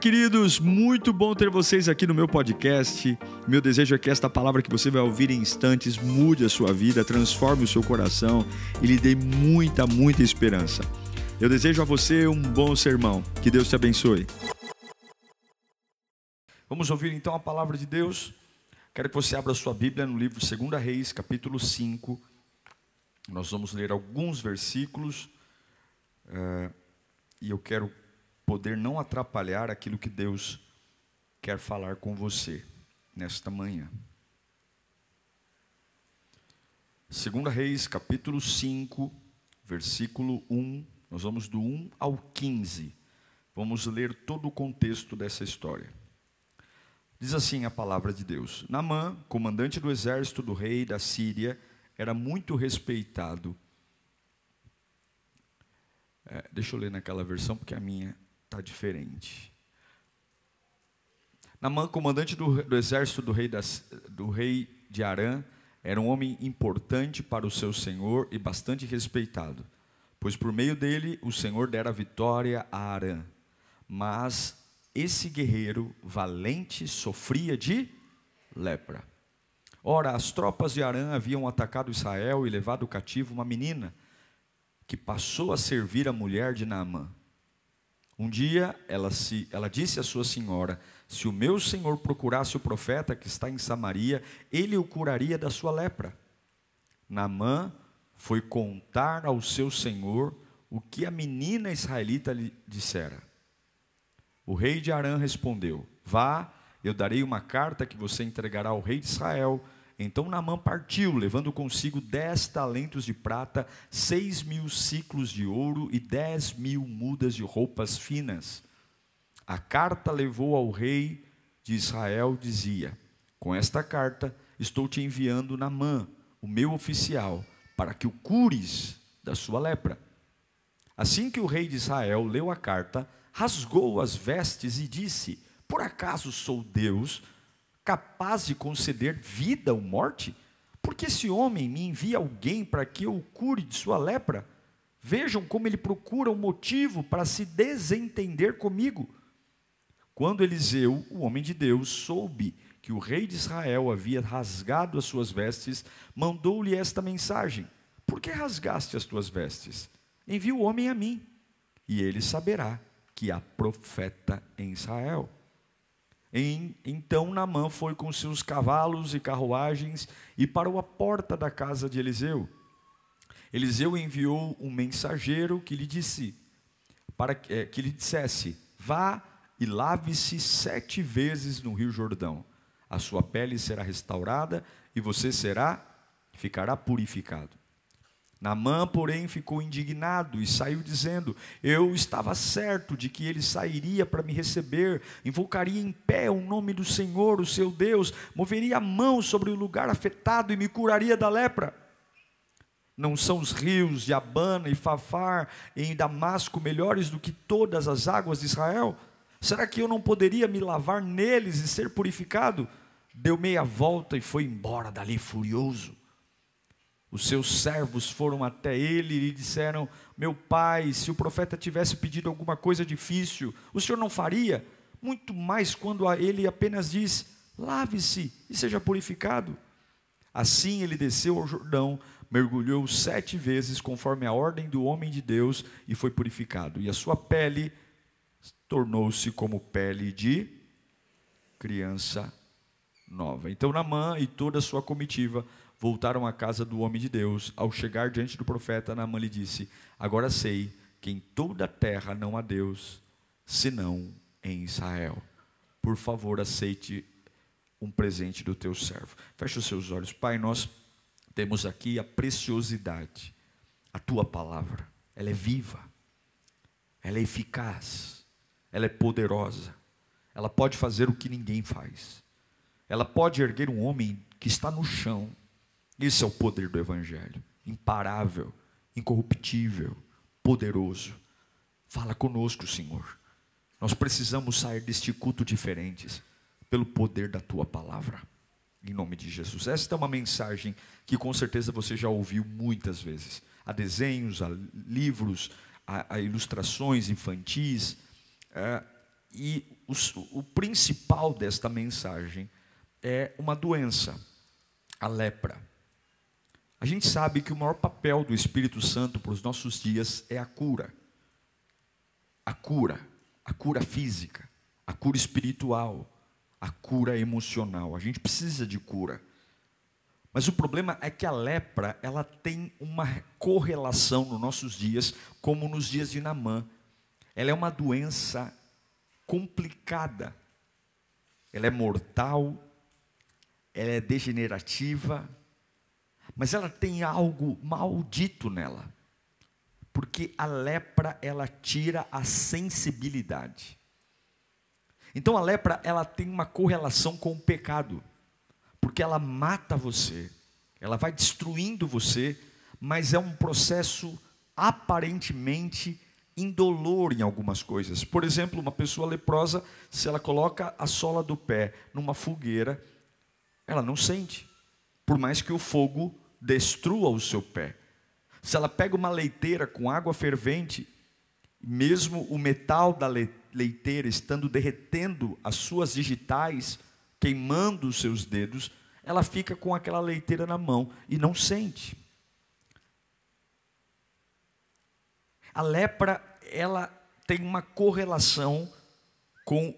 Queridos, muito bom ter vocês aqui no meu podcast. Meu desejo é que esta palavra que você vai ouvir em instantes mude a sua vida, transforme o seu coração e lhe dê muita, muita esperança. Eu desejo a você um bom sermão. Que Deus te abençoe. Vamos ouvir então a palavra de Deus. Quero que você abra sua Bíblia no livro 2 Reis, capítulo 5. Nós vamos ler alguns versículos. Uh, e eu quero poder não atrapalhar aquilo que Deus quer falar com você nesta manhã. 2 Reis, capítulo 5, versículo 1, nós vamos do 1 ao 15. Vamos ler todo o contexto dessa história. Diz assim a palavra de Deus: Namã, comandante do exército do rei da Síria, era muito respeitado. É, deixa eu ler naquela versão, porque a minha está diferente. Namã, comandante do, do exército do rei, das, do rei de Arã, era um homem importante para o seu senhor e bastante respeitado, pois por meio dele o senhor dera vitória a Arã. Mas esse guerreiro valente sofria de lepra. Ora, as tropas de Arã haviam atacado Israel e levado cativo uma menina, que passou a servir a mulher de Naamã. Um dia ela, se, ela disse à sua senhora: Se o meu senhor procurasse o profeta que está em Samaria, ele o curaria da sua lepra. Naamã foi contar ao seu senhor o que a menina israelita lhe dissera. O rei de Arã respondeu: Vá, eu darei uma carta que você entregará ao rei de Israel então Naamã partiu, levando consigo dez talentos de prata, seis mil ciclos de ouro e dez mil mudas de roupas finas. A carta levou ao rei de Israel, dizia: Com esta carta estou te enviando Naamã, o meu oficial, para que o cures da sua lepra. Assim que o rei de Israel leu a carta, rasgou as vestes e disse: Por acaso sou Deus? Capaz de conceder vida ou morte? Porque esse homem me envia alguém para que eu o cure de sua lepra? Vejam como ele procura um motivo para se desentender comigo. Quando Eliseu, o homem de Deus, soube que o rei de Israel havia rasgado as suas vestes, mandou-lhe esta mensagem: Por que rasgaste as tuas vestes? Envia o homem a mim, e ele saberá que há profeta em Israel. Então Namã foi com seus cavalos e carruagens e parou à porta da casa de Eliseu. Eliseu enviou um mensageiro que lhe disse, para que lhe dissesse: Vá e lave-se sete vezes no Rio Jordão. A sua pele será restaurada e você será ficará purificado. Naamã, porém, ficou indignado e saiu dizendo: Eu estava certo de que ele sairia para me receber, invocaria em pé o nome do Senhor, o seu Deus, moveria a mão sobre o lugar afetado e me curaria da lepra. Não são os rios de Abana e Fafar em Damasco melhores do que todas as águas de Israel? Será que eu não poderia me lavar neles e ser purificado? Deu meia volta e foi embora dali furioso. Os seus servos foram até ele e disseram: Meu pai, se o profeta tivesse pedido alguma coisa difícil, o senhor não faria? Muito mais quando ele apenas diz: Lave-se e seja purificado. Assim ele desceu ao Jordão, mergulhou sete vezes, conforme a ordem do homem de Deus, e foi purificado. E a sua pele tornou-se como pele de criança nova. Então Namã e toda a sua comitiva voltaram à casa do homem de Deus. Ao chegar diante do profeta, Naamã lhe disse: Agora sei que em toda a terra não há Deus, senão em Israel. Por favor, aceite um presente do teu servo. Feche os seus olhos. Pai, nós temos aqui a preciosidade, a tua palavra. Ela é viva, ela é eficaz, ela é poderosa. Ela pode fazer o que ninguém faz. Ela pode erguer um homem que está no chão esse é o poder do Evangelho. Imparável, incorruptível, poderoso. Fala conosco, Senhor. Nós precisamos sair deste culto diferentes pelo poder da tua palavra. Em nome de Jesus. Esta é uma mensagem que com certeza você já ouviu muitas vezes. Há desenhos, há livros, há, há ilustrações infantis. É, e o principal desta mensagem é uma doença, a lepra. A gente sabe que o maior papel do Espírito Santo para os nossos dias é a cura. A cura, a cura física, a cura espiritual, a cura emocional. A gente precisa de cura. Mas o problema é que a lepra, ela tem uma correlação nos nossos dias, como nos dias de Namã. Ela é uma doença complicada. Ela é mortal, ela é degenerativa, mas ela tem algo maldito nela. Porque a lepra, ela tira a sensibilidade. Então a lepra, ela tem uma correlação com o pecado porque ela mata você, ela vai destruindo você, mas é um processo aparentemente indolor em algumas coisas. Por exemplo, uma pessoa leprosa, se ela coloca a sola do pé numa fogueira, ela não sente, por mais que o fogo destrua o seu pé. Se ela pega uma leiteira com água fervente, mesmo o metal da leiteira estando derretendo as suas digitais, queimando os seus dedos, ela fica com aquela leiteira na mão e não sente. A lepra, ela tem uma correlação com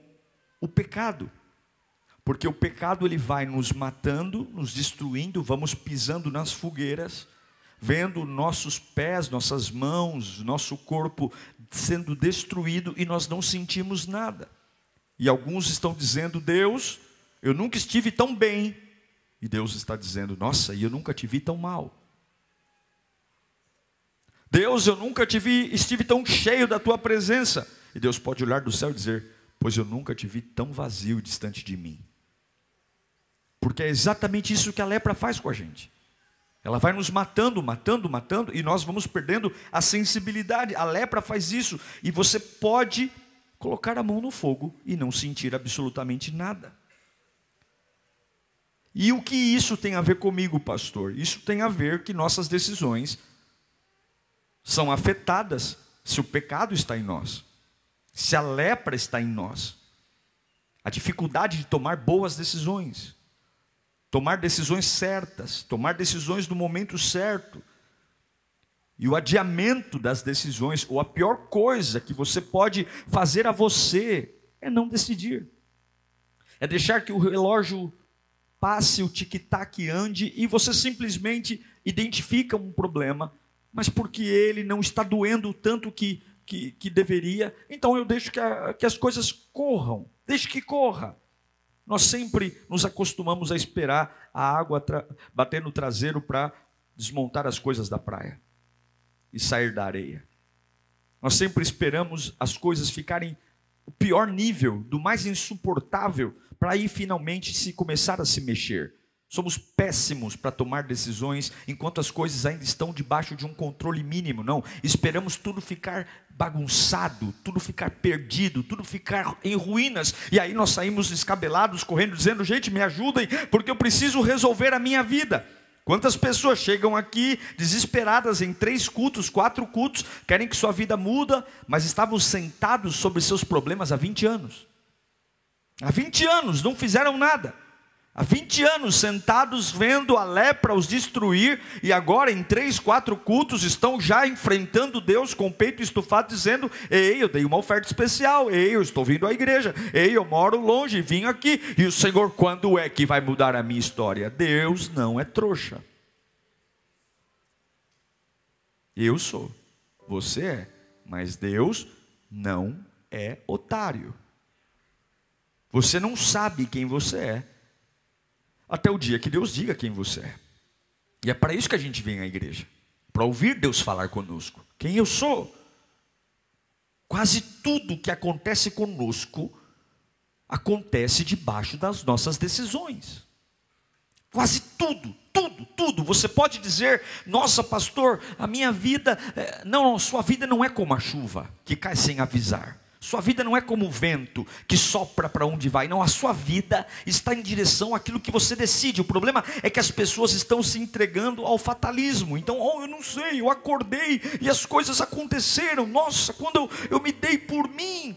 o pecado. Porque o pecado ele vai nos matando, nos destruindo, vamos pisando nas fogueiras, vendo nossos pés, nossas mãos, nosso corpo sendo destruído e nós não sentimos nada. E alguns estão dizendo: Deus, eu nunca estive tão bem. E Deus está dizendo: Nossa, e eu nunca te vi tão mal. Deus, eu nunca te vi, estive tão cheio da tua presença. E Deus pode olhar do céu e dizer: Pois eu nunca te vi tão vazio distante de mim. Porque é exatamente isso que a lepra faz com a gente. Ela vai nos matando, matando, matando, e nós vamos perdendo a sensibilidade. A lepra faz isso, e você pode colocar a mão no fogo e não sentir absolutamente nada. E o que isso tem a ver comigo, pastor? Isso tem a ver que nossas decisões são afetadas se o pecado está em nós, se a lepra está em nós, a dificuldade de tomar boas decisões, tomar decisões certas, tomar decisões no momento certo, e o adiamento das decisões, ou a pior coisa que você pode fazer a você, é não decidir, é deixar que o relógio passe, o tic-tac ande e você simplesmente identifica um problema, mas porque ele não está doendo tanto que, que, que deveria, então eu deixo que, a, que as coisas corram, deixe que corra. Nós sempre nos acostumamos a esperar a água bater no traseiro para desmontar as coisas da praia e sair da areia. Nós sempre esperamos as coisas ficarem o pior nível, do mais insuportável, para aí finalmente se começar a se mexer. Somos péssimos para tomar decisões enquanto as coisas ainda estão debaixo de um controle mínimo. Não, esperamos tudo ficar bagunçado, tudo ficar perdido, tudo ficar em ruínas. E aí nós saímos descabelados, correndo, dizendo: gente, me ajudem, porque eu preciso resolver a minha vida. Quantas pessoas chegam aqui desesperadas em três cultos, quatro cultos, querem que sua vida muda, mas estavam sentados sobre seus problemas há 20 anos. Há 20 anos não fizeram nada. Há 20 anos sentados vendo a lepra os destruir, e agora em três, quatro cultos estão já enfrentando Deus com o peito estufado, dizendo: Ei, eu dei uma oferta especial, ei, eu estou vindo à igreja, ei, eu moro longe, vim aqui, e o Senhor, quando é que vai mudar a minha história? Deus não é trouxa. Eu sou, você é, mas Deus não é otário. Você não sabe quem você é, até o dia que Deus diga quem você é. E é para isso que a gente vem à igreja para ouvir Deus falar conosco. Quem eu sou? Quase tudo que acontece conosco acontece debaixo das nossas decisões. Quase tudo, tudo, tudo. Você pode dizer, nossa, pastor, a minha vida. É... Não, sua vida não é como a chuva que cai sem avisar. Sua vida não é como o vento que sopra para onde vai, não, a sua vida está em direção àquilo que você decide. O problema é que as pessoas estão se entregando ao fatalismo. Então, oh, eu não sei, eu acordei e as coisas aconteceram. Nossa, quando eu, eu me dei por mim,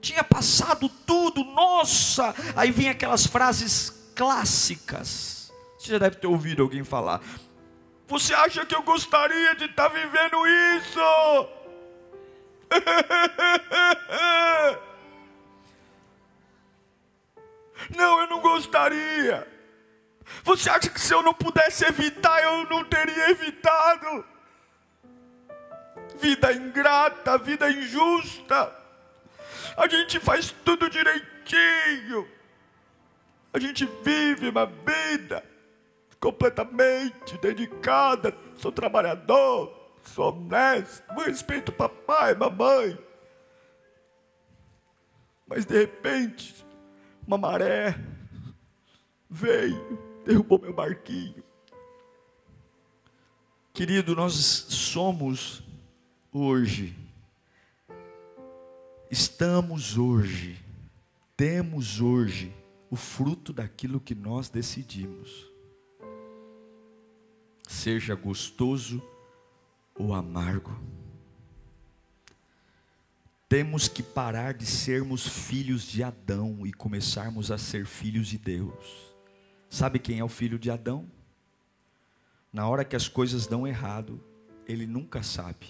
tinha passado tudo, nossa! Aí vem aquelas frases clássicas. Você já deve ter ouvido alguém falar. Você acha que eu gostaria de estar tá vivendo isso? Não, eu não gostaria. Você acha que se eu não pudesse evitar, eu não teria evitado? Vida ingrata, vida injusta. A gente faz tudo direitinho. A gente vive uma vida completamente dedicada. Sou trabalhador, sou honesto, respeito papai, mamãe. Mas de repente, uma maré veio, derrubou meu barquinho. Querido, nós somos hoje, estamos hoje, temos hoje o fruto daquilo que nós decidimos. Seja gostoso ou amargo. Temos que parar de sermos filhos de Adão e começarmos a ser filhos de Deus. Sabe quem é o filho de Adão? Na hora que as coisas dão errado, ele nunca sabe.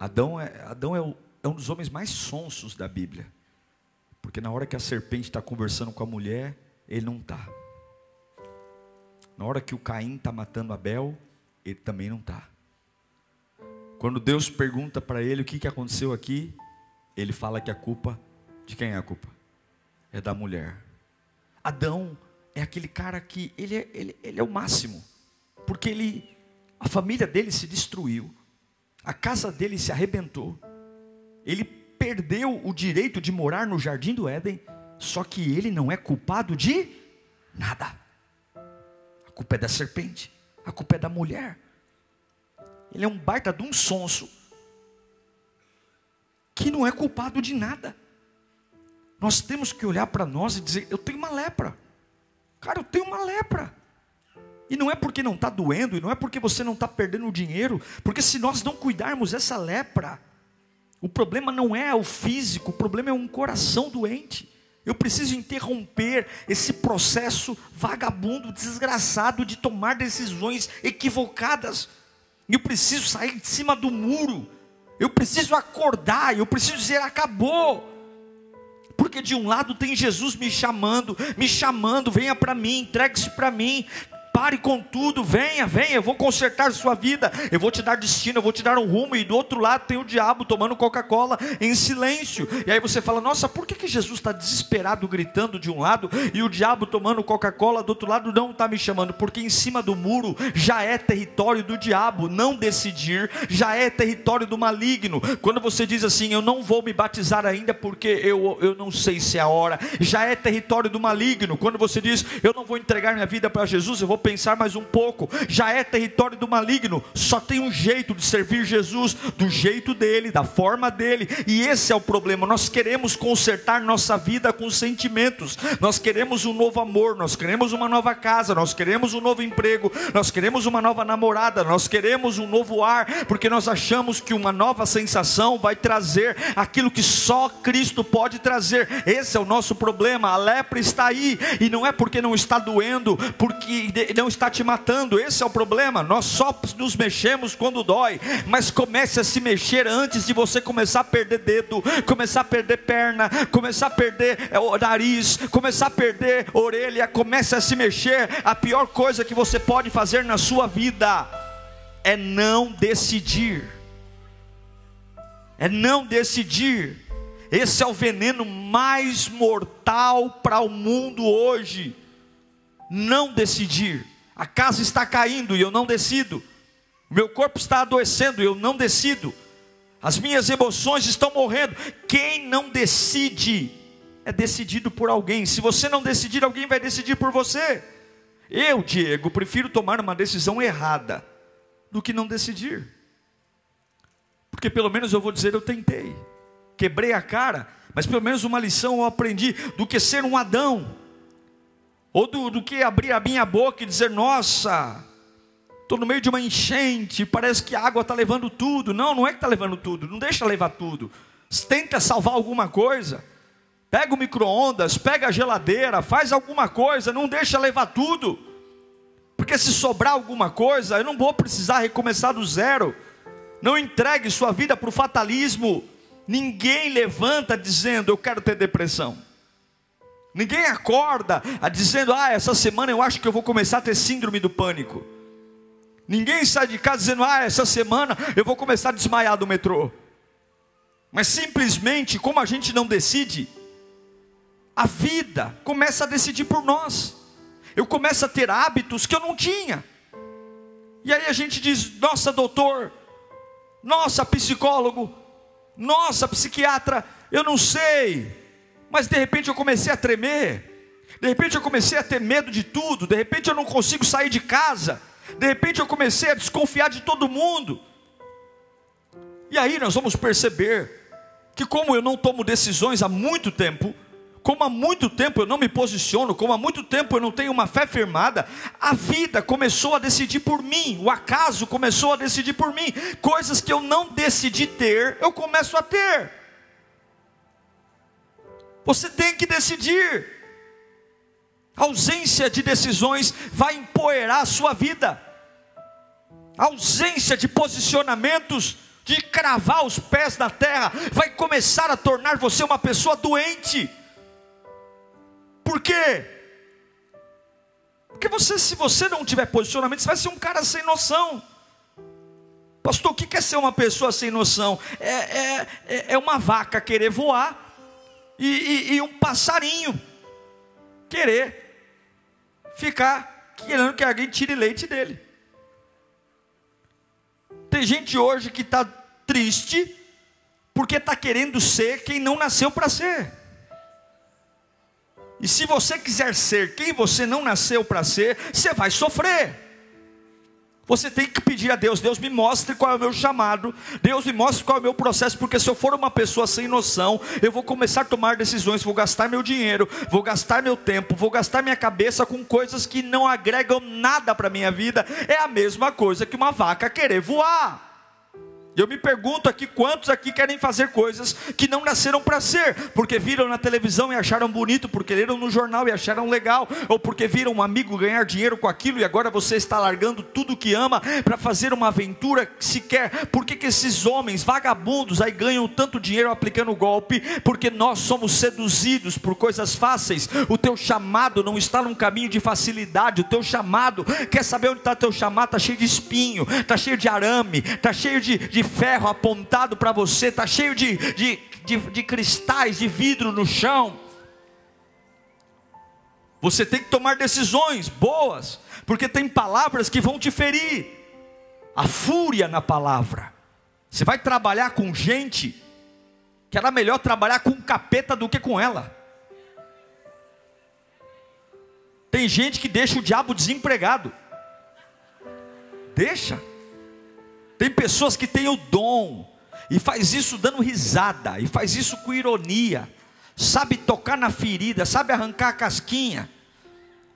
Adão é, Adão é, o, é um dos homens mais sonsos da Bíblia. Porque na hora que a serpente está conversando com a mulher, ele não está. Na hora que o Caim está matando Abel, ele também não está. Quando Deus pergunta para ele o que, que aconteceu aqui, ele fala que a culpa, de quem é a culpa? É da mulher. Adão é aquele cara que ele é, ele, ele é o máximo, porque ele, a família dele se destruiu, a casa dele se arrebentou, ele perdeu o direito de morar no jardim do Éden, só que ele não é culpado de nada. A culpa é da serpente, a culpa é da mulher. Ele é um baita de um sonso que não é culpado de nada. Nós temos que olhar para nós e dizer: eu tenho uma lepra. Cara, eu tenho uma lepra. E não é porque não está doendo, e não é porque você não está perdendo dinheiro, porque se nós não cuidarmos dessa lepra, o problema não é o físico, o problema é um coração doente. Eu preciso interromper esse processo vagabundo, desgraçado de tomar decisões equivocadas. Eu preciso sair de cima do muro. Eu preciso acordar. Eu preciso dizer: acabou. Porque de um lado tem Jesus me chamando, me chamando, venha para mim, entregue-se para mim pare com tudo, venha, venha, eu vou consertar sua vida, eu vou te dar destino, eu vou te dar um rumo, e do outro lado tem o diabo tomando Coca-Cola em silêncio, e aí você fala, nossa, por que, que Jesus está desesperado gritando de um lado, e o diabo tomando Coca-Cola do outro lado não está me chamando, porque em cima do muro já é território do diabo, não decidir, já é território do maligno, quando você diz assim, eu não vou me batizar ainda porque eu, eu não sei se é a hora, já é território do maligno, quando você diz, eu não vou entregar minha vida para Jesus, eu vou pensar mais um pouco, já é território do maligno, só tem um jeito de servir Jesus, do jeito dele, da forma dele, e esse é o problema. Nós queremos consertar nossa vida com sentimentos, nós queremos um novo amor, nós queremos uma nova casa, nós queremos um novo emprego, nós queremos uma nova namorada, nós queremos um novo ar, porque nós achamos que uma nova sensação vai trazer aquilo que só Cristo pode trazer. Esse é o nosso problema. A lepra está aí, e não é porque não está doendo, porque não está te matando, esse é o problema. Nós só nos mexemos quando dói, mas comece a se mexer antes de você começar a perder dedo, começar a perder perna, começar a perder é, nariz, começar a perder orelha. Comece a se mexer. A pior coisa que você pode fazer na sua vida é não decidir. É não decidir. Esse é o veneno mais mortal para o mundo hoje não decidir. A casa está caindo e eu não decido. O meu corpo está adoecendo e eu não decido. As minhas emoções estão morrendo. Quem não decide é decidido por alguém. Se você não decidir, alguém vai decidir por você. Eu, Diego, prefiro tomar uma decisão errada do que não decidir. Porque pelo menos eu vou dizer eu tentei. Quebrei a cara, mas pelo menos uma lição eu aprendi do que ser um Adão ou do, do que abrir a minha boca e dizer: Nossa, estou no meio de uma enchente, parece que a água está levando tudo. Não, não é que está levando tudo, não deixa levar tudo. tenta salvar alguma coisa. Pega o micro-ondas, pega a geladeira, faz alguma coisa, não deixa levar tudo. Porque se sobrar alguma coisa, eu não vou precisar recomeçar do zero. Não entregue sua vida para o fatalismo. Ninguém levanta dizendo, eu quero ter depressão. Ninguém acorda dizendo, ah, essa semana eu acho que eu vou começar a ter síndrome do pânico. Ninguém sai de casa dizendo, ah, essa semana eu vou começar a desmaiar do metrô. Mas simplesmente, como a gente não decide, a vida começa a decidir por nós. Eu começo a ter hábitos que eu não tinha. E aí a gente diz: nossa, doutor, nossa, psicólogo, nossa, psiquiatra, eu não sei. Mas de repente eu comecei a tremer. De repente eu comecei a ter medo de tudo. De repente eu não consigo sair de casa. De repente eu comecei a desconfiar de todo mundo. E aí nós vamos perceber que, como eu não tomo decisões há muito tempo, como há muito tempo eu não me posiciono, como há muito tempo eu não tenho uma fé firmada, a vida começou a decidir por mim, o acaso começou a decidir por mim, coisas que eu não decidi ter, eu começo a ter. Você tem que decidir. A ausência de decisões vai empoeirar a sua vida. A ausência de posicionamentos, de cravar os pés na terra, vai começar a tornar você uma pessoa doente. Por quê? Porque você, se você não tiver posicionamento, você vai ser um cara sem noção. Pastor, o que é ser uma pessoa sem noção? É, é, é, é uma vaca querer voar e, e, e um passarinho querer ficar querendo que alguém tire leite dele. Tem gente hoje que está triste porque está querendo ser quem não nasceu para ser. E se você quiser ser quem você não nasceu para ser, você vai sofrer. Você tem que pedir a Deus, Deus me mostre qual é o meu chamado, Deus me mostre qual é o meu processo, porque se eu for uma pessoa sem noção, eu vou começar a tomar decisões, vou gastar meu dinheiro, vou gastar meu tempo, vou gastar minha cabeça com coisas que não agregam nada para minha vida. É a mesma coisa que uma vaca querer voar. Eu me pergunto aqui quantos aqui querem fazer coisas que não nasceram para ser, porque viram na televisão e acharam bonito, porque leram no jornal e acharam legal, ou porque viram um amigo ganhar dinheiro com aquilo e agora você está largando tudo que ama para fazer uma aventura que se quer. Por que, que esses homens vagabundos aí ganham tanto dinheiro aplicando golpe? Porque nós somos seduzidos por coisas fáceis. O teu chamado não está num caminho de facilidade. O teu chamado, quer saber onde está teu chamado? Está cheio de espinho, está cheio de arame, está cheio de, de ferro apontado para você, está cheio de, de, de, de cristais, de vidro no chão. Você tem que tomar decisões boas, porque tem palavras que vão te ferir. A fúria na palavra. Você vai trabalhar com gente que era melhor trabalhar com um capeta do que com ela. Tem gente que deixa o diabo desempregado. Deixa. Tem pessoas que têm o dom e faz isso dando risada, e faz isso com ironia, sabe tocar na ferida, sabe arrancar a casquinha,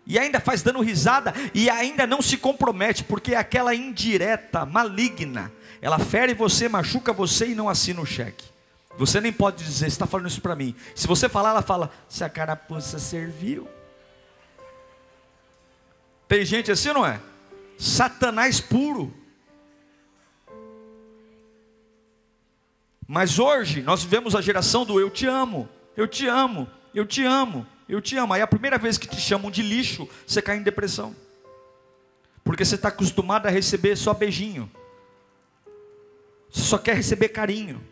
e ainda faz dando risada e ainda não se compromete, porque é aquela indireta, maligna, ela fere você, machuca você e não assina o cheque. Você nem pode dizer, está falando isso para mim. Se você falar, ela fala, se a carapuça serviu. Tem gente assim, não é? Satanás puro. Mas hoje nós vivemos a geração do eu te amo, eu te amo, eu te amo, eu te amo. Aí a primeira vez que te chamam de lixo, você cai em depressão. Porque você está acostumado a receber só beijinho. Você só quer receber carinho.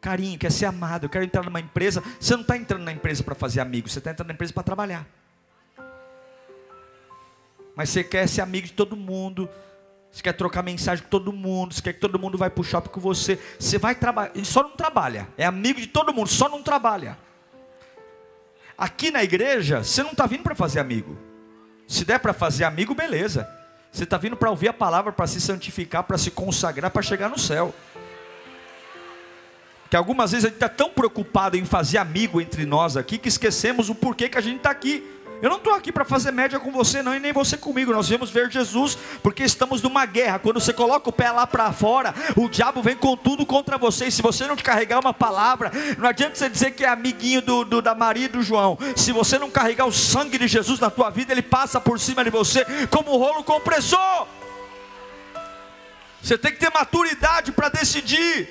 Carinho, quer ser amado. Eu quero entrar numa empresa. Você não está entrando na empresa para fazer amigos, você está entrando na empresa para trabalhar. Mas você quer ser amigo de todo mundo, você quer trocar mensagem com todo mundo, você quer que todo mundo vai para o shopping com você. Você vai trabalhar, ele só não trabalha, é amigo de todo mundo, só não trabalha. Aqui na igreja, você não está vindo para fazer amigo. Se der para fazer amigo, beleza. Você está vindo para ouvir a palavra, para se santificar, para se consagrar, para chegar no céu. Que algumas vezes a gente está tão preocupado em fazer amigo entre nós aqui que esquecemos o porquê que a gente está aqui. Eu não estou aqui para fazer média com você, não, e nem você comigo. Nós viemos ver Jesus porque estamos numa guerra. Quando você coloca o pé lá para fora, o diabo vem com tudo contra você. E se você não carregar uma palavra, não adianta você dizer que é amiguinho do, do, da Maria e do João. Se você não carregar o sangue de Jesus na tua vida, ele passa por cima de você como um rolo compressor. Você tem que ter maturidade para decidir.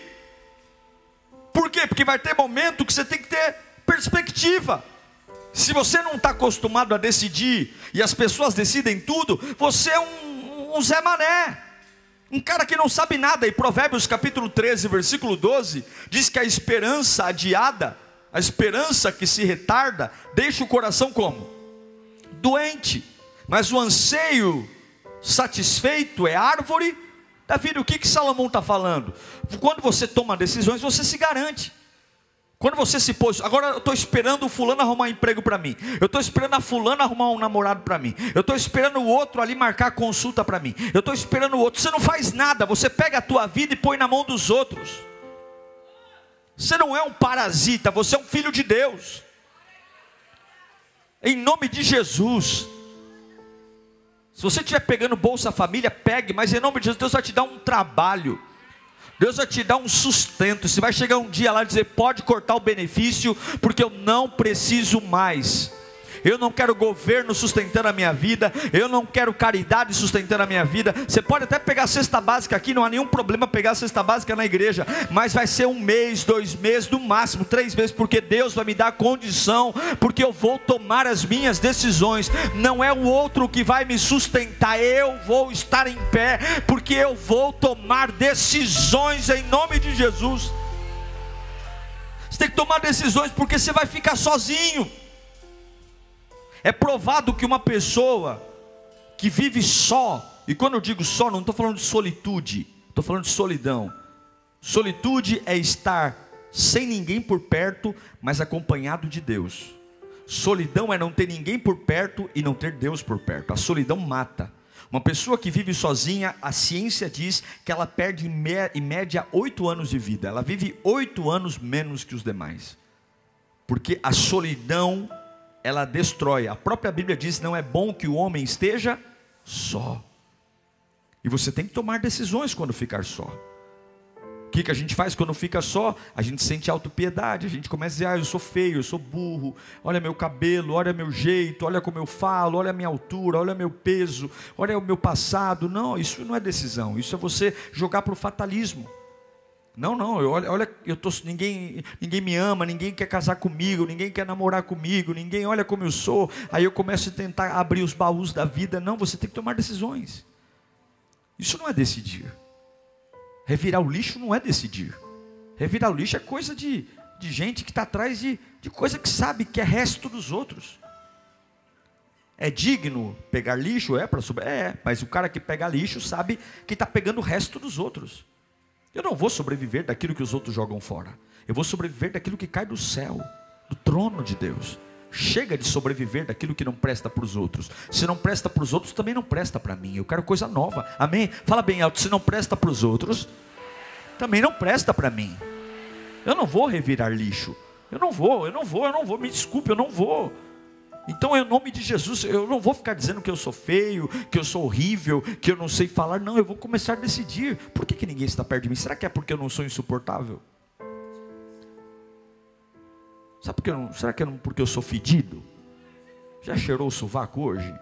Por quê? Porque vai ter momento que você tem que ter perspectiva. Se você não está acostumado a decidir e as pessoas decidem tudo, você é um, um Zé Mané. Um cara que não sabe nada. E Provérbios capítulo 13, versículo 12, diz que a esperança adiada, a esperança que se retarda, deixa o coração como? Doente. Mas o anseio satisfeito é árvore da vida. O que, que Salomão está falando? Quando você toma decisões, você se garante. Quando você se pôs, agora eu estou esperando o fulano arrumar um emprego para mim. Eu estou esperando a fulana arrumar um namorado para mim. Eu estou esperando o outro ali marcar consulta para mim. Eu estou esperando o outro. Você não faz nada, você pega a tua vida e põe na mão dos outros. Você não é um parasita, você é um filho de Deus. Em nome de Jesus. Se você estiver pegando Bolsa Família, pegue, mas em nome de Jesus, Deus vai te dar um trabalho. Deus vai te dar um sustento. Você vai chegar um dia lá e dizer: pode cortar o benefício, porque eu não preciso mais eu não quero governo sustentando a minha vida, eu não quero caridade sustentando a minha vida. Você pode até pegar a cesta básica aqui, não há nenhum problema pegar a cesta básica na igreja, mas vai ser um mês, dois meses, no máximo três meses, porque Deus vai me dar condição, porque eu vou tomar as minhas decisões. Não é o outro que vai me sustentar, eu vou estar em pé, porque eu vou tomar decisões em nome de Jesus. Você tem que tomar decisões porque você vai ficar sozinho. É provado que uma pessoa que vive só, e quando eu digo só, não estou falando de solitude, estou falando de solidão. Solitude é estar sem ninguém por perto, mas acompanhado de Deus. Solidão é não ter ninguém por perto e não ter Deus por perto. A solidão mata. Uma pessoa que vive sozinha, a ciência diz que ela perde em média oito anos de vida. Ela vive oito anos menos que os demais. Porque a solidão ela destrói. A própria Bíblia diz: não é bom que o homem esteja só. E você tem que tomar decisões quando ficar só. O que, que a gente faz quando fica só? A gente sente autopiedade, a gente começa a dizer, ah, eu sou feio, eu sou burro, olha meu cabelo, olha meu jeito, olha como eu falo, olha a minha altura, olha meu peso, olha o meu passado. Não, isso não é decisão, isso é você jogar para o fatalismo. Não, não, eu, olha, olha, eu tô, ninguém, ninguém me ama, ninguém quer casar comigo, ninguém quer namorar comigo, ninguém olha como eu sou. Aí eu começo a tentar abrir os baús da vida. Não, você tem que tomar decisões. Isso não é decidir. Revirar o lixo não é decidir. Revirar o lixo é coisa de, de gente que está atrás de, de coisa que sabe que é resto dos outros. É digno pegar lixo? É para subir? É, mas o cara que pega lixo sabe que está pegando o resto dos outros. Eu não vou sobreviver daquilo que os outros jogam fora. Eu vou sobreviver daquilo que cai do céu, do trono de Deus. Chega de sobreviver daquilo que não presta para os outros. Se não presta para os outros, também não presta para mim. Eu quero coisa nova. Amém? Fala bem alto. Se não presta para os outros, também não presta para mim. Eu não vou revirar lixo. Eu não vou, eu não vou, eu não vou. Me desculpe, eu não vou. Então, em nome de Jesus, eu não vou ficar dizendo que eu sou feio, que eu sou horrível, que eu não sei falar. Não, eu vou começar a decidir. Por que, que ninguém está perto de mim? Será que é porque eu não sou insuportável? Sabe porque eu não, será que é porque eu sou fedido? Já cheirou o sovaco hoje?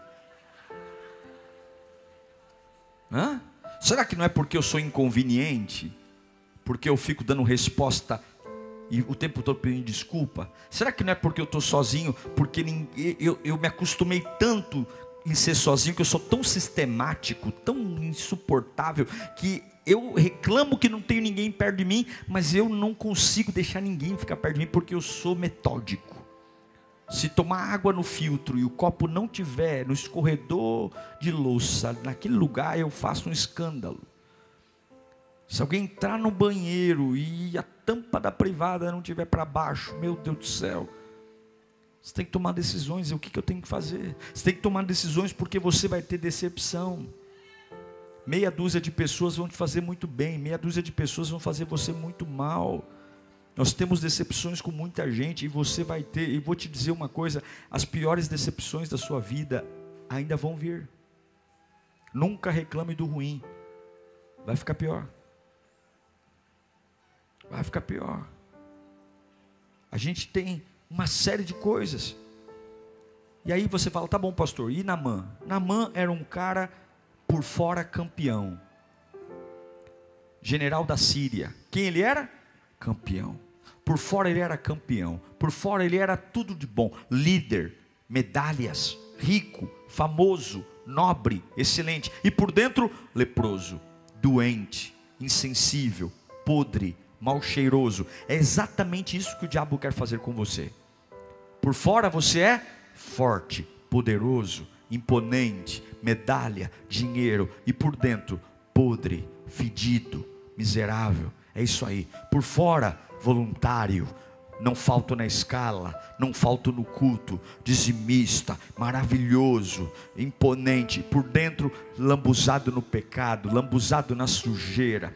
Hã? Será que não é porque eu sou inconveniente? Porque eu fico dando resposta e o tempo todo pedindo desculpa? Será que não é porque eu estou sozinho? Porque eu, eu me acostumei tanto em ser sozinho que eu sou tão sistemático, tão insuportável, que eu reclamo que não tenho ninguém perto de mim, mas eu não consigo deixar ninguém ficar perto de mim porque eu sou metódico. Se tomar água no filtro e o copo não tiver no escorredor de louça, naquele lugar eu faço um escândalo. Se alguém entrar no banheiro e a tampa da privada não tiver para baixo, meu Deus do céu. Você tem que tomar decisões. E o que, que eu tenho que fazer? Você tem que tomar decisões porque você vai ter decepção. Meia dúzia de pessoas vão te fazer muito bem, meia dúzia de pessoas vão fazer você muito mal. Nós temos decepções com muita gente e você vai ter, e vou te dizer uma coisa: as piores decepções da sua vida ainda vão vir. Nunca reclame do ruim, vai ficar pior. Vai ficar pior. A gente tem uma série de coisas. E aí você fala, tá bom, pastor, e Namã? Namã era um cara por fora campeão. General da Síria. Quem ele era? Campeão. Por fora ele era campeão. Por fora ele era tudo de bom. Líder, medalhas, rico, famoso, nobre, excelente. E por dentro, leproso, doente, insensível, podre, mal cheiroso. É exatamente isso que o diabo quer fazer com você. Por fora você é forte, poderoso, imponente, medalha, dinheiro, e por dentro, podre, fedido, miserável. É isso aí. Por fora, voluntário, não falto na escala, não falto no culto, dizimista, maravilhoso, imponente, por dentro lambuzado no pecado, lambuzado na sujeira,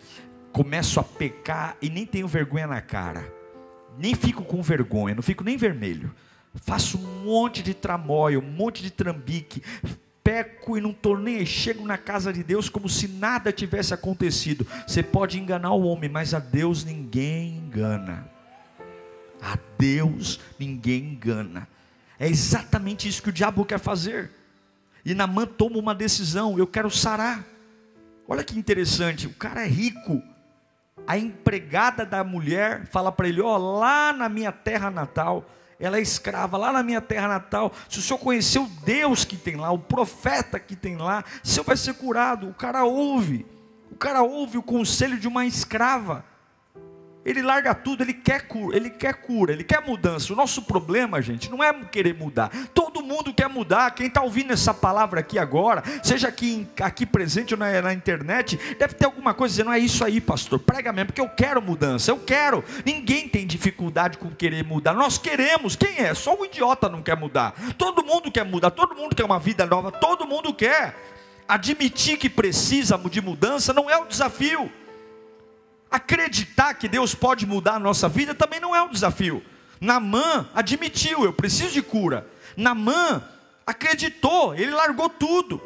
começo a pecar e nem tenho vergonha na cara, nem fico com vergonha, não fico nem vermelho. Faço um monte de tramóia, um monte de trambique, peco e não estou nem chego na casa de Deus como se nada tivesse acontecido. Você pode enganar o homem, mas a Deus ninguém engana. A Deus ninguém engana. É exatamente isso que o diabo quer fazer. E Namã toma uma decisão: eu quero sarar. Olha que interessante, o cara é rico, a empregada da mulher fala para ele: Ó, oh, lá na minha terra natal, ela é escrava, lá na minha terra natal. Se o senhor conhecer o Deus que tem lá, o profeta que tem lá, o senhor vai ser curado. O cara ouve, o cara ouve o conselho de uma escrava ele larga tudo, ele quer cura, ele quer cura, ele quer mudança. O nosso problema, gente, não é querer mudar. Todo mundo quer mudar. Quem está ouvindo essa palavra aqui agora, seja aqui, aqui presente ou na, na, internet, deve ter alguma coisa dizendo: não é isso aí, pastor. Prega mesmo, porque eu quero mudança, eu quero. Ninguém tem dificuldade com querer mudar. Nós queremos. Quem é? Só o idiota não quer mudar. Todo mundo quer mudar, todo mundo quer uma vida nova, todo mundo quer. Admitir que precisa de mudança não é o desafio. Acreditar que Deus pode mudar a nossa vida também não é um desafio. Namã admitiu, eu preciso de cura. Namã acreditou, ele largou tudo.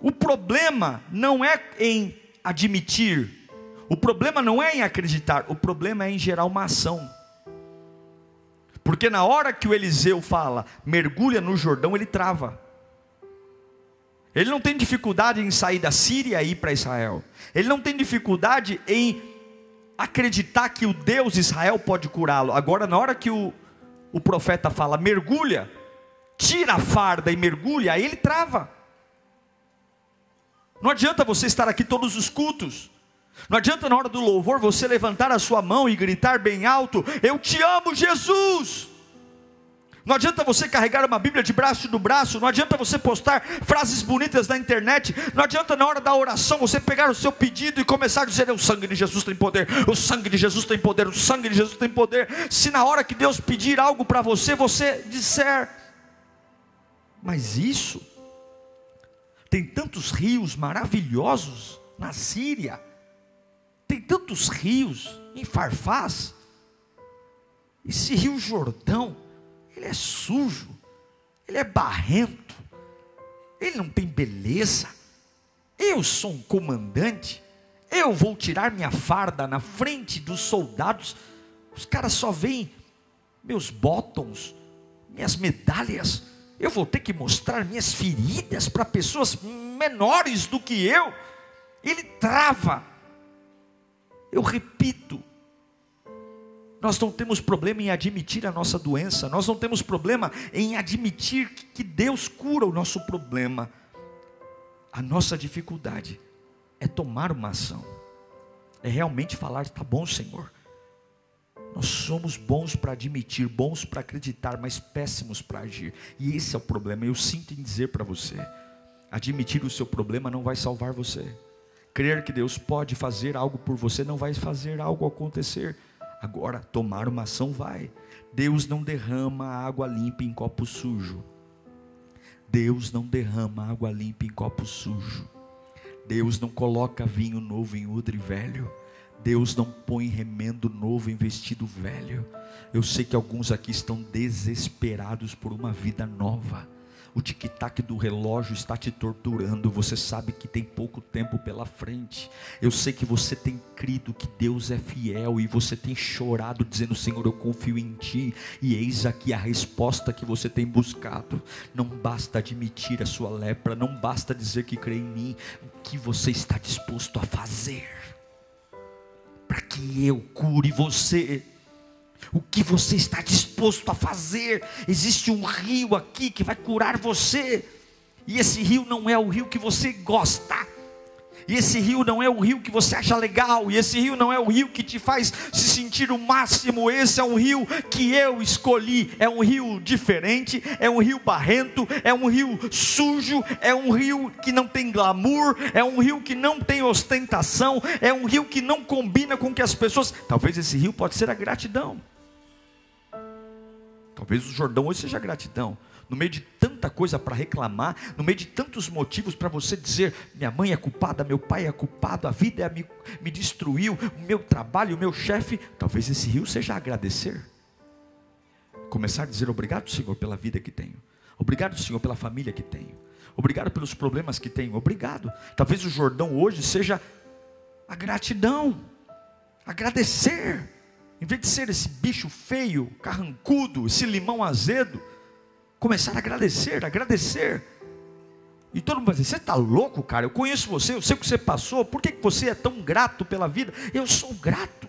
O problema não é em admitir, o problema não é em acreditar, o problema é em gerar uma ação. Porque na hora que o Eliseu fala, mergulha no Jordão, ele trava. Ele não tem dificuldade em sair da Síria e ir para Israel. Ele não tem dificuldade em acreditar que o Deus Israel pode curá-lo. Agora, na hora que o, o profeta fala, mergulha, tira a farda e mergulha, aí ele trava. Não adianta você estar aqui todos os cultos. Não adianta na hora do louvor você levantar a sua mão e gritar bem alto: Eu te amo, Jesus. Não adianta você carregar uma Bíblia de braço do braço, não adianta você postar frases bonitas na internet, não adianta na hora da oração você pegar o seu pedido e começar a dizer: O sangue de Jesus tem poder, o sangue de Jesus tem poder, o sangue de Jesus tem poder. Se na hora que Deus pedir algo para você, você disser, mas isso, tem tantos rios maravilhosos na Síria, tem tantos rios em Farfás, esse rio Jordão, ele é sujo, ele é barrento, ele não tem beleza. Eu sou um comandante, eu vou tirar minha farda na frente dos soldados. Os caras só veem meus botões, minhas medalhas. Eu vou ter que mostrar minhas feridas para pessoas menores do que eu. Ele trava. Eu repito, nós não temos problema em admitir a nossa doença, nós não temos problema em admitir que Deus cura o nosso problema. A nossa dificuldade é tomar uma ação, é realmente falar: tá bom, Senhor. Nós somos bons para admitir, bons para acreditar, mas péssimos para agir. E esse é o problema. Eu sinto em dizer para você: admitir o seu problema não vai salvar você. Crer que Deus pode fazer algo por você não vai fazer algo acontecer. Agora, tomar uma ação vai. Deus não derrama água limpa em copo sujo. Deus não derrama água limpa em copo sujo. Deus não coloca vinho novo em odre velho. Deus não põe remendo novo em vestido velho. Eu sei que alguns aqui estão desesperados por uma vida nova o tic-tac do relógio está te torturando, você sabe que tem pouco tempo pela frente. Eu sei que você tem crido que Deus é fiel e você tem chorado dizendo: Senhor, eu confio em ti. E eis aqui a resposta que você tem buscado. Não basta admitir a sua lepra, não basta dizer que crê em mim. O que você está disposto a fazer para que eu cure você? O que você está disposto a fazer. Existe um rio aqui que vai curar você, e esse rio não é o rio que você gosta, e esse rio não é o rio que você acha legal, e esse rio não é o rio que te faz se sentir o máximo, esse é um rio que eu escolhi, é um rio diferente, é um rio barrento, é um rio sujo, é um rio que não tem glamour, é um rio que não tem ostentação, é um rio que não combina com que as pessoas, talvez esse rio pode ser a gratidão. Talvez o Jordão hoje seja gratidão. No meio de tanta coisa para reclamar, no meio de tantos motivos para você dizer: minha mãe é culpada, meu pai é culpado, a vida me, me destruiu, o meu trabalho, o meu chefe. Talvez esse rio seja agradecer. Começar a dizer obrigado, Senhor, pela vida que tenho. Obrigado, Senhor, pela família que tenho. Obrigado pelos problemas que tenho. Obrigado. Talvez o Jordão hoje seja a gratidão. Agradecer. Em vez de ser esse bicho feio, carrancudo, esse limão azedo, começar a agradecer, agradecer. E todo mundo vai dizer: Você está louco, cara? Eu conheço você, eu sei o que você passou, por que você é tão grato pela vida? Eu sou grato,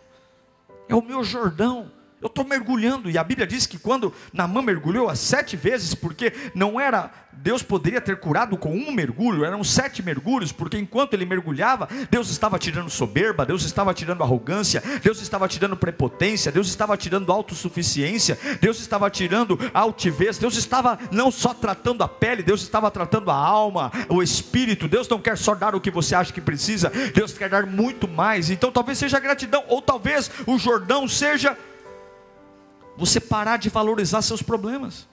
é o meu Jordão. Eu estou mergulhando, e a Bíblia diz que quando Namã mergulhou as sete vezes, porque não era, Deus poderia ter curado com um mergulho, eram sete mergulhos, porque enquanto ele mergulhava, Deus estava tirando soberba, Deus estava tirando arrogância, Deus estava tirando prepotência, Deus estava tirando autossuficiência, Deus estava tirando altivez, Deus estava não só tratando a pele, Deus estava tratando a alma, o espírito. Deus não quer só dar o que você acha que precisa, Deus quer dar muito mais. Então talvez seja gratidão, ou talvez o Jordão seja você parar de valorizar seus problemas.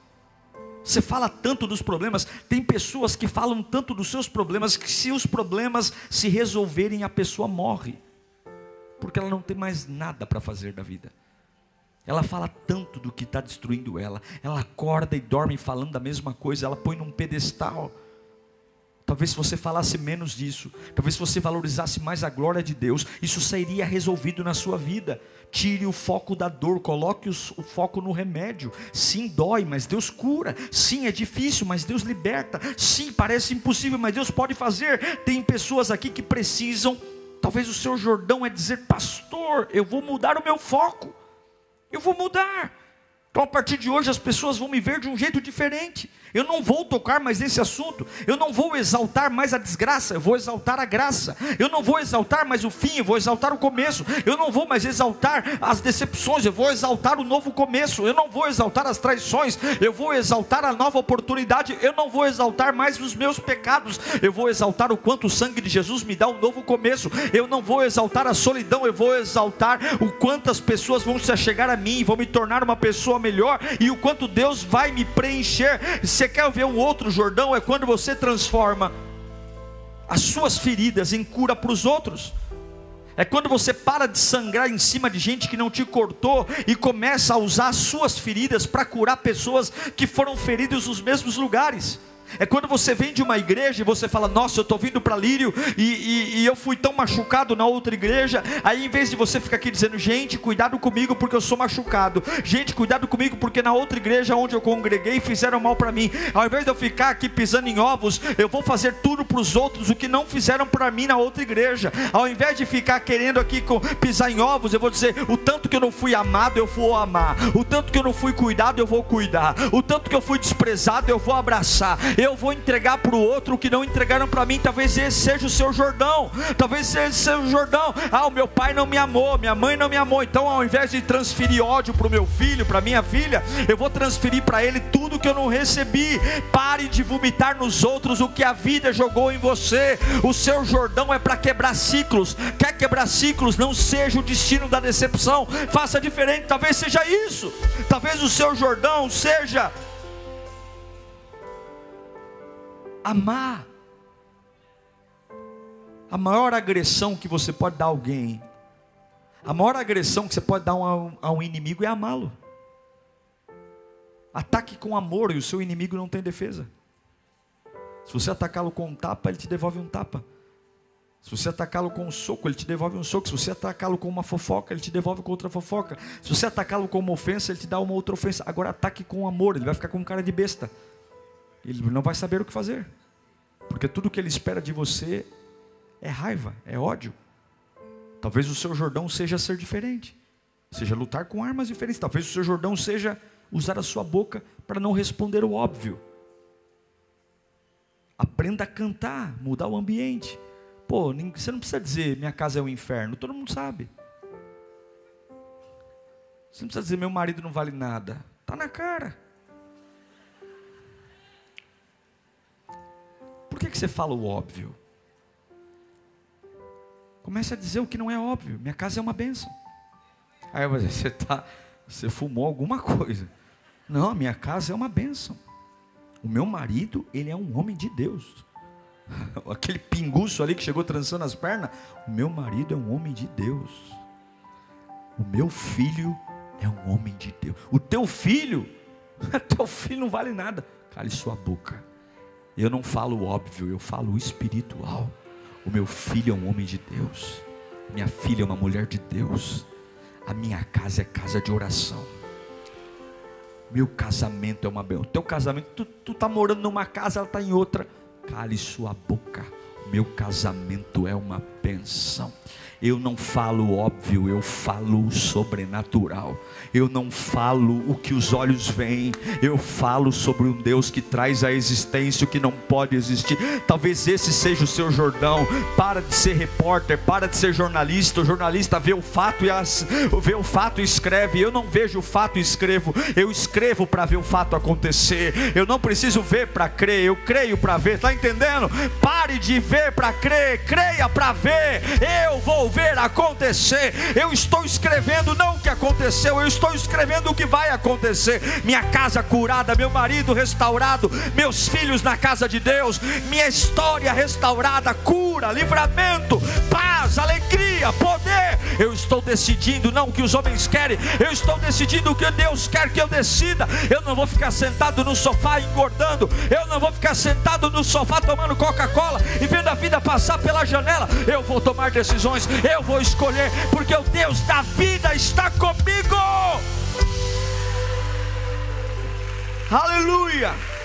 Você fala tanto dos problemas, tem pessoas que falam tanto dos seus problemas que se os problemas se resolverem, a pessoa morre, porque ela não tem mais nada para fazer da vida. Ela fala tanto do que está destruindo ela, ela acorda e dorme falando da mesma coisa, ela põe num pedestal. Talvez se você falasse menos disso, talvez se você valorizasse mais a glória de Deus, isso seria resolvido na sua vida. Tire o foco da dor, coloque o, foco no remédio. Sim, dói, mas Deus cura. Sim, é difícil, mas Deus liberta. Sim, parece impossível, mas Deus pode fazer. Tem pessoas aqui que precisam. Talvez o seu Jordão é dizer, pastor, eu vou mudar o meu foco. Eu vou mudar. Então, a partir de hoje, as pessoas vão me ver de um jeito diferente. Eu não vou tocar mais nesse assunto. Eu não vou exaltar mais a desgraça. Eu vou exaltar a graça. Eu não vou exaltar mais o fim. Eu vou exaltar o começo. Eu não vou mais exaltar as decepções. Eu vou exaltar o novo começo. Eu não vou exaltar as traições. Eu vou exaltar a nova oportunidade. Eu não vou exaltar mais os meus pecados. Eu vou exaltar o quanto o sangue de Jesus me dá um novo começo. Eu não vou exaltar a solidão. Eu vou exaltar o quanto as pessoas vão se achegar a mim. Vão me tornar uma pessoa melhor. E o quanto Deus vai me preencher você quer ver um outro Jordão? É quando você transforma as suas feridas em cura para os outros. É quando você para de sangrar em cima de gente que não te cortou e começa a usar as suas feridas para curar pessoas que foram feridas nos mesmos lugares. É quando você vem de uma igreja e você fala, nossa, eu estou vindo para Lírio e, e, e, eu fui tão machucado na outra igreja. Aí, em vez de você ficar aqui dizendo, gente, cuidado comigo porque eu sou machucado, gente, cuidado comigo porque na outra igreja onde eu congreguei fizeram mal para mim. Ao invés de eu ficar aqui pisando em ovos, eu vou fazer tudo para os outros o que não fizeram para mim na outra igreja. Ao invés de ficar querendo aqui com, pisar em ovos, eu vou dizer, o tanto que eu não fui amado, eu vou amar. O tanto que eu não fui cuidado, eu vou cuidar. O tanto que eu fui desprezado, eu vou abraçar eu vou entregar para o outro o que não entregaram para mim. Talvez esse seja o seu Jordão, talvez esse seja o Jordão. Ah, o meu pai não me amou, minha mãe não me amou. Então, ao invés de transferir ódio para o meu filho, para minha filha, eu vou transferir para ele tudo que eu não recebi. Pare de vomitar nos outros o que a vida jogou em você. O seu Jordão é para quebrar ciclos. Quer quebrar ciclos? Não seja o destino da decepção. Faça diferente. Talvez seja isso. Talvez o seu Jordão seja amar. A maior agressão que você pode dar a alguém A maior agressão que você pode dar a um inimigo é amá-lo. Ataque com amor e o seu inimigo não tem defesa. Se você atacá-lo com um tapa, ele te devolve um tapa. Se você atacá-lo com um soco, ele te devolve um soco. Se você atacá-lo com uma fofoca, ele te devolve com outra fofoca. Se você atacá-lo com uma ofensa, ele te dá uma outra ofensa. Agora ataque com amor, ele vai ficar com cara de besta. Ele não vai saber o que fazer. Porque tudo que ele espera de você é raiva, é ódio. Talvez o seu Jordão seja ser diferente, seja lutar com armas diferentes. Talvez o seu Jordão seja usar a sua boca para não responder o óbvio. Aprenda a cantar, mudar o ambiente. Pô, você não precisa dizer minha casa é o inferno, todo mundo sabe. Você não precisa dizer meu marido não vale nada, está na cara. Que, você fala o óbvio? Comece a dizer o que não é óbvio. Minha casa é uma bênção. Aí você tá, você fumou alguma coisa. Não, minha casa é uma bênção. O meu marido, ele é um homem de Deus. Aquele pinguço ali que chegou trançando as pernas. O meu marido é um homem de Deus. O meu filho é um homem de Deus. O teu filho, teu filho não vale nada. Cale sua boca. Eu não falo óbvio, eu falo espiritual. O meu filho é um homem de Deus. Minha filha é uma mulher de Deus. A minha casa é casa de oração. Meu casamento é uma bênção. Teu casamento, tu, tu tá morando numa casa, ela está em outra. Cale sua boca. Meu casamento é uma bênção. Eu não falo óbvio, eu falo sobrenatural. Eu não falo o que os olhos veem, eu falo sobre um Deus que traz à existência o que não pode existir. Talvez esse seja o seu Jordão. Para de ser repórter, para de ser jornalista. O jornalista vê o fato e as, vê o fato e escreve. Eu não vejo o fato e escrevo. Eu escrevo para ver o fato acontecer. Eu não preciso ver para crer, eu creio para ver. Está entendendo? Pare de ver para crer, creia para ver. Eu vou ver acontecer. Eu estou escrevendo não o que aconteceu, eu estou escrevendo o que vai acontecer. Minha casa curada, meu marido restaurado, meus filhos na casa de Deus, minha história restaurada, cura, livramento, paz, alegria, poder. Eu estou decidindo não o que os homens querem, eu estou decidindo o que Deus quer que eu decida. Eu não vou ficar sentado no sofá engordando, eu não vou ficar sentado no sofá tomando Coca-Cola e vendo a vida passar pela janela. Eu vou tomar decisões, eu vou escolher, porque o Deus da vida está comigo. Aleluia.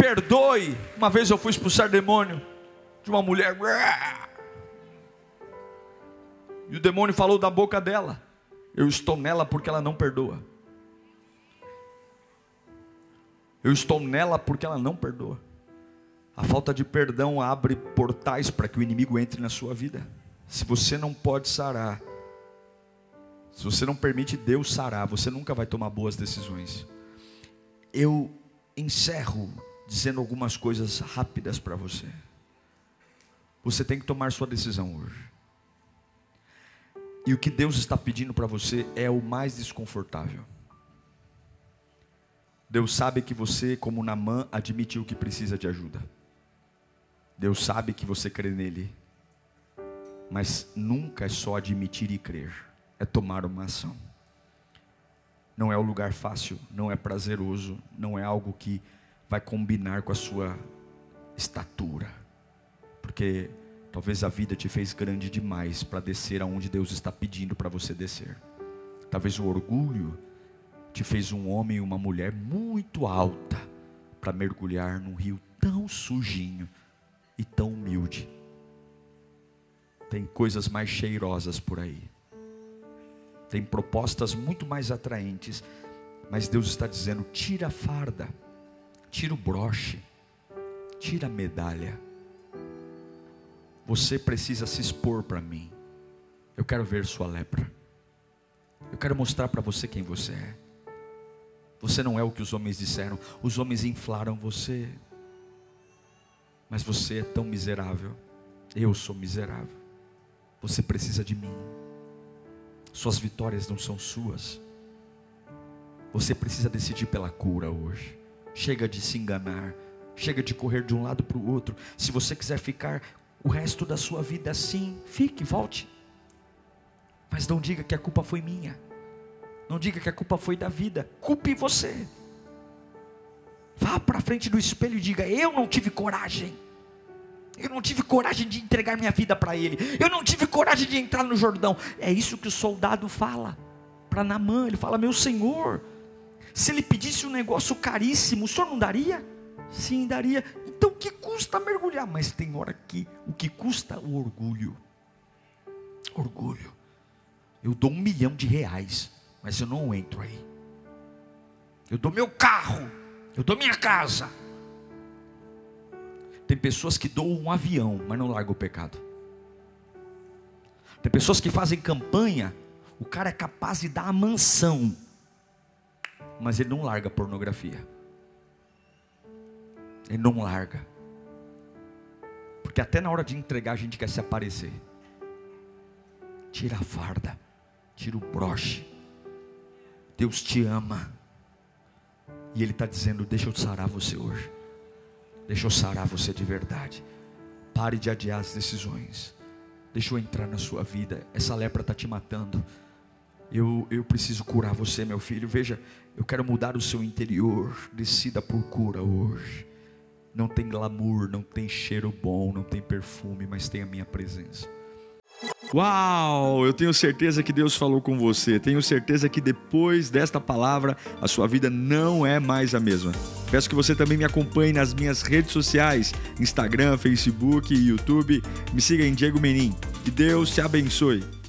Perdoe. Uma vez eu fui expulsar demônio de uma mulher. E o demônio falou da boca dela: Eu estou nela porque ela não perdoa. Eu estou nela porque ela não perdoa. A falta de perdão abre portais para que o inimigo entre na sua vida. Se você não pode sarar, se você não permite Deus sarar, você nunca vai tomar boas decisões. Eu encerro dizendo algumas coisas rápidas para você. Você tem que tomar sua decisão hoje. E o que Deus está pedindo para você é o mais desconfortável. Deus sabe que você, como Namã, admitiu que precisa de ajuda. Deus sabe que você crê nele. Mas nunca é só admitir e crer, é tomar uma ação. Não é um lugar fácil, não é prazeroso, não é algo que vai combinar com a sua estatura. Porque talvez a vida te fez grande demais para descer aonde Deus está pedindo para você descer. Talvez o orgulho te fez um homem e uma mulher muito alta para mergulhar num rio tão sujinho e tão humilde. Tem coisas mais cheirosas por aí. Tem propostas muito mais atraentes. Mas Deus está dizendo: tira a farda, tira o broche, tira a medalha. Você precisa se expor para mim. Eu quero ver sua lepra. Eu quero mostrar para você quem você é. Você não é o que os homens disseram. Os homens inflaram você. Mas você é tão miserável. Eu sou miserável. Você precisa de mim. Suas vitórias não são suas. Você precisa decidir pela cura hoje. Chega de se enganar. Chega de correr de um lado para o outro. Se você quiser ficar o resto da sua vida assim, fique, volte. Mas não diga que a culpa foi minha. Não diga que a culpa foi da vida. Culpe você. Vá para frente do espelho e diga: Eu não tive coragem. Eu não tive coragem de entregar minha vida para ele. Eu não tive coragem de entrar no Jordão. É isso que o soldado fala para Namã. Ele fala: Meu senhor, se ele pedisse um negócio caríssimo, o senhor não daria? Sim, daria. Então o que custa mergulhar? Mas tem hora que o que custa o orgulho. Orgulho. Eu dou um milhão de reais, mas eu não entro aí. Eu dou meu carro, eu dou minha casa. Tem pessoas que doam um avião, mas não largam o pecado. Tem pessoas que fazem campanha, o cara é capaz de dar a mansão, mas ele não larga a pornografia. Ele não larga. Porque até na hora de entregar a gente quer se aparecer. Tira a farda, tira o broche. Deus te ama. E Ele está dizendo: Deixa eu sarar você hoje. Deixa eu sarar você de verdade. Pare de adiar as decisões. Deixa eu entrar na sua vida. Essa lepra está te matando. Eu, eu preciso curar você, meu filho. Veja, eu quero mudar o seu interior. Decida por cura hoje. Não tem glamour, não tem cheiro bom, não tem perfume, mas tem a minha presença. Uau! Eu tenho certeza que Deus falou com você. Tenho certeza que depois desta palavra a sua vida não é mais a mesma. Peço que você também me acompanhe nas minhas redes sociais: Instagram, Facebook YouTube. Me siga em Diego Menin. Que Deus te abençoe.